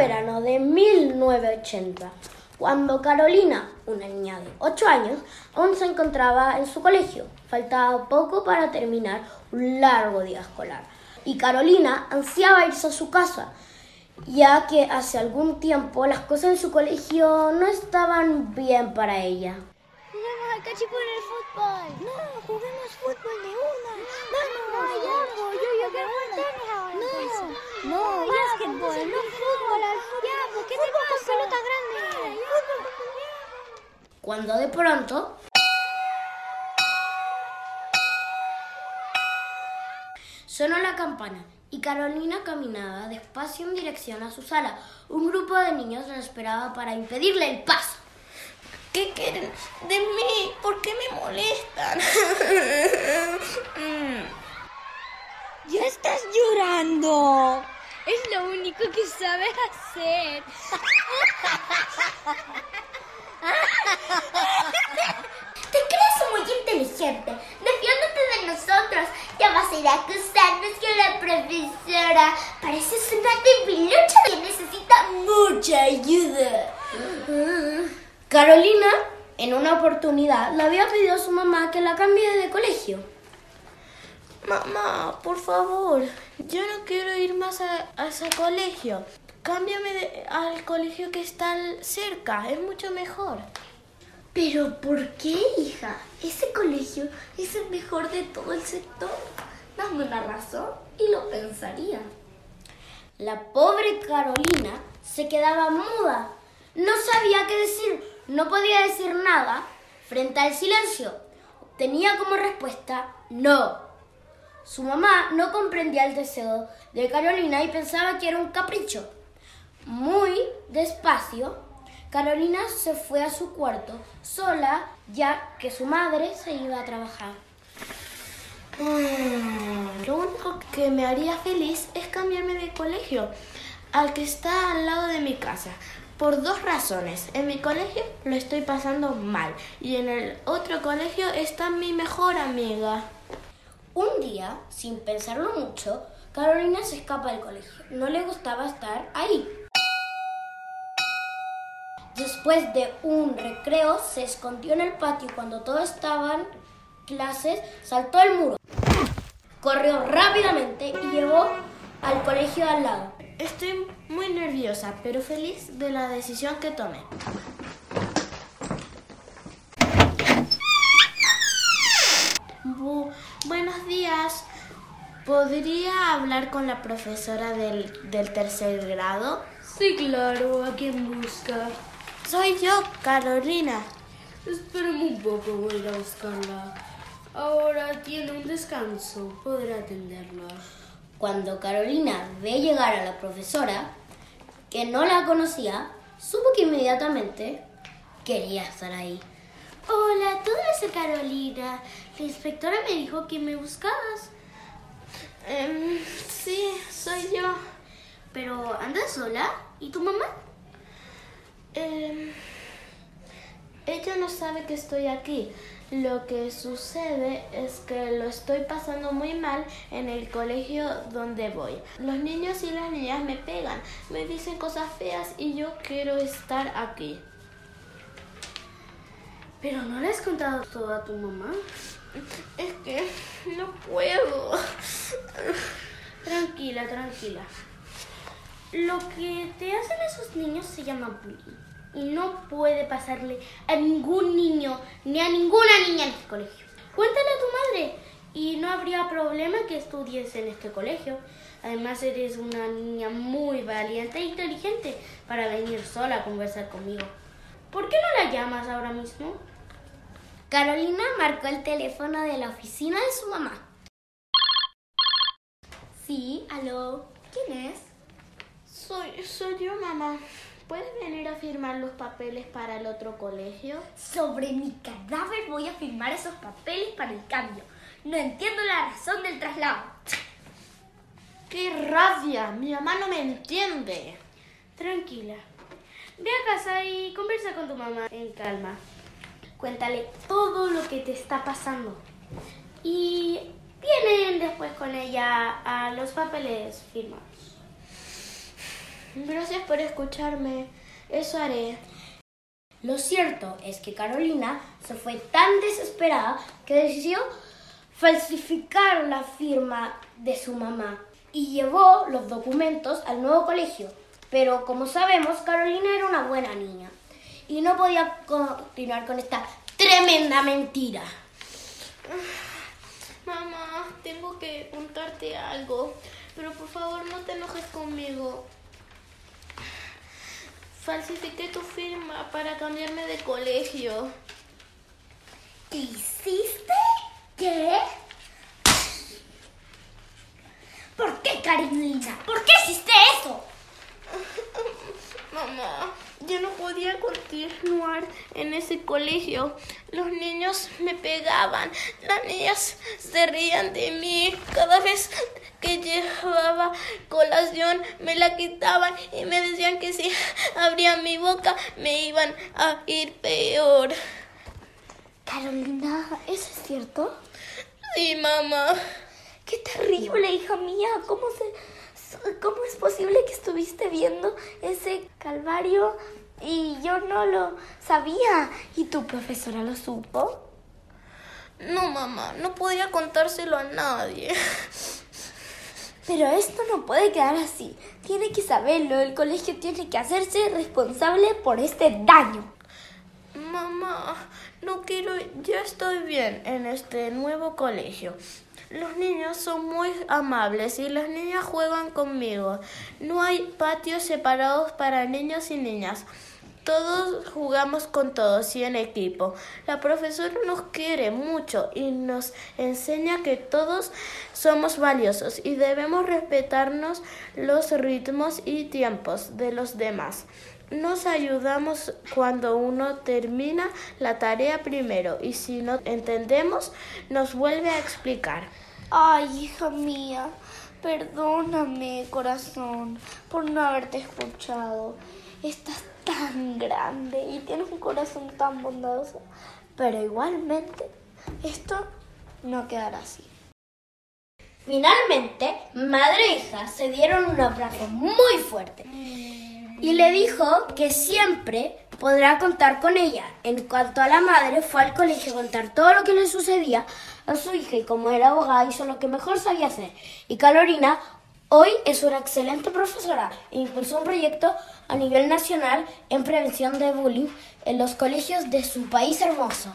verano de 1980, cuando Carolina, una niña de 8 años, aún se encontraba en su colegio. Faltaba poco para terminar un largo día escolar. Y Carolina ansiaba irse a su casa, ya que hace algún tiempo las cosas en su colegio no estaban bien para ella. Juguemos al cachipo en el fútbol. No, juguemos fútbol de una. Vamos, no, ya, yo, yo, yo, de una. No, No, básquetbol, no fútbol. Ya, ¿por qué Fútbol tengo con pelota grande. Cuando de pronto sonó la campana y Carolina caminaba despacio en dirección a su sala. Un grupo de niños la esperaba para impedirle el paso. ¿Qué quieren de mí? ¿Por qué me molestan? Ya estás llorando. Es lo único que sabes hacer. Te crees muy inteligente. Defiéndete de nosotros. Ya vas a ir a acusarnos con la profesora. Pareces una debilucha que necesita mucha ayuda. Carolina, en una oportunidad, le había pedido a su mamá que la cambie de colegio. Mamá, por favor, yo no quiero ir más a, a ese colegio. Cámbiame de- al colegio que está cerca, es mucho mejor. Pero ¿por qué, hija? Ese colegio es el mejor de todo el sector. Dame una razón y lo pensaría. La pobre Carolina se quedaba muda. No sabía qué decir, no podía decir nada frente al silencio. Tenía como respuesta no. Su mamá no comprendía el deseo de Carolina y pensaba que era un capricho. Muy despacio, Carolina se fue a su cuarto sola ya que su madre se iba a trabajar. Mm, lo único que me haría feliz es cambiarme de colegio al que está al lado de mi casa. Por dos razones. En mi colegio lo estoy pasando mal y en el otro colegio está mi mejor amiga. Un día, sin pensarlo mucho, Carolina se escapa del colegio. No le gustaba estar ahí. Después de un recreo, se escondió en el patio y cuando todos estaban clases, saltó el muro. Corrió rápidamente y llegó al colegio al lado. Estoy muy nerviosa, pero feliz de la decisión que tomé. Bu- buenos días. ¿Podría hablar con la profesora del, del tercer grado? Sí, claro, ¿a quién busca? Soy yo, Carolina. Espérame un poco, voy a ir a buscarla. Ahora tiene un descanso, podré atenderla. Cuando Carolina ve llegar a la profesora, que no la conocía, supo que inmediatamente quería estar ahí. Hola, tú ser Carolina. La inspectora me dijo que me buscabas. Em, sí, soy yo. Pero ¿andas sola? ¿Y tu mamá? Em, ella no sabe que estoy aquí. Lo que sucede es que lo estoy pasando muy mal en el colegio donde voy. Los niños y las niñas me pegan, me dicen cosas feas y yo quiero estar aquí. ¿Pero no le has contado todo a tu mamá? Es que no puedo. Tranquila, tranquila. Lo que te hacen esos niños se llama bullying. Y no puede pasarle a ningún niño ni a ninguna niña en este colegio. Cuéntale a tu madre y no habría problema que estudies en este colegio. Además eres una niña muy valiente e inteligente para venir sola a conversar conmigo. ¿Por qué no la llamas ahora mismo? Carolina marcó el teléfono de la oficina de su mamá. Sí, aló. ¿Quién es? Soy, soy yo, mamá. ¿Puedes venir a firmar los papeles para el otro colegio? Sobre mi cadáver voy a firmar esos papeles para el cambio. No entiendo la razón del traslado. ¡Qué rabia! Mi mamá no me entiende. Tranquila. Ve a casa y conversa con tu mamá en calma. Cuéntale todo lo que te está pasando. Y vienen después con ella a los papeles firmados. Gracias por escucharme. Eso haré. Lo cierto es que Carolina se fue tan desesperada que decidió falsificar la firma de su mamá y llevó los documentos al nuevo colegio. Pero como sabemos, Carolina era una buena niña y no podía continuar con esta tremenda mentira. Mamá, tengo que contarte algo, pero por favor no te enojes conmigo. Falsifiqué tu firma para cambiarme de colegio. ¿Qué hiciste? ¿Qué? ¿Por qué, Carolina? ¿Por qué hiciste eso? Mamá, yo no podía continuar en ese colegio. Los niños me pegaban, las niñas se rían de mí. Cada vez que llevaba colación me la quitaban y me decían que si abría mi boca me iban a ir peor. Carolina, ¿eso es cierto? Sí, mamá. Qué terrible, hija mía. ¿Cómo se, cómo es posible que estuviste viendo ese calvario y yo no lo sabía? ¿Y tu profesora lo supo? No, mamá, no podía contárselo a nadie. Pero esto no puede quedar así. Tiene que saberlo. El colegio tiene que hacerse responsable por este daño. Mamá, no quiero, ya estoy bien en este nuevo colegio. Los niños son muy amables y las niñas juegan conmigo. No hay patios separados para niños y niñas. Todos jugamos con todos y en equipo. La profesora nos quiere mucho y nos enseña que todos somos valiosos y debemos respetarnos los ritmos y tiempos de los demás. Nos ayudamos cuando uno termina la tarea primero y si no entendemos nos vuelve a explicar. Ay, hija mía, perdóname, corazón, por no haberte escuchado. Estás tan grande y tienes un corazón tan bondadoso, pero igualmente esto no quedará así. Finalmente, madre e hija se dieron un abrazo muy fuerte y le dijo que siempre podrá contar con ella. En cuanto a la madre, fue al colegio a contar todo lo que le sucedía a su hija y como era abogada hizo lo que mejor sabía hacer. Y Carolina hoy es una excelente profesora e impulsó un proyecto a nivel nacional en prevención de bullying en los colegios de su país hermoso.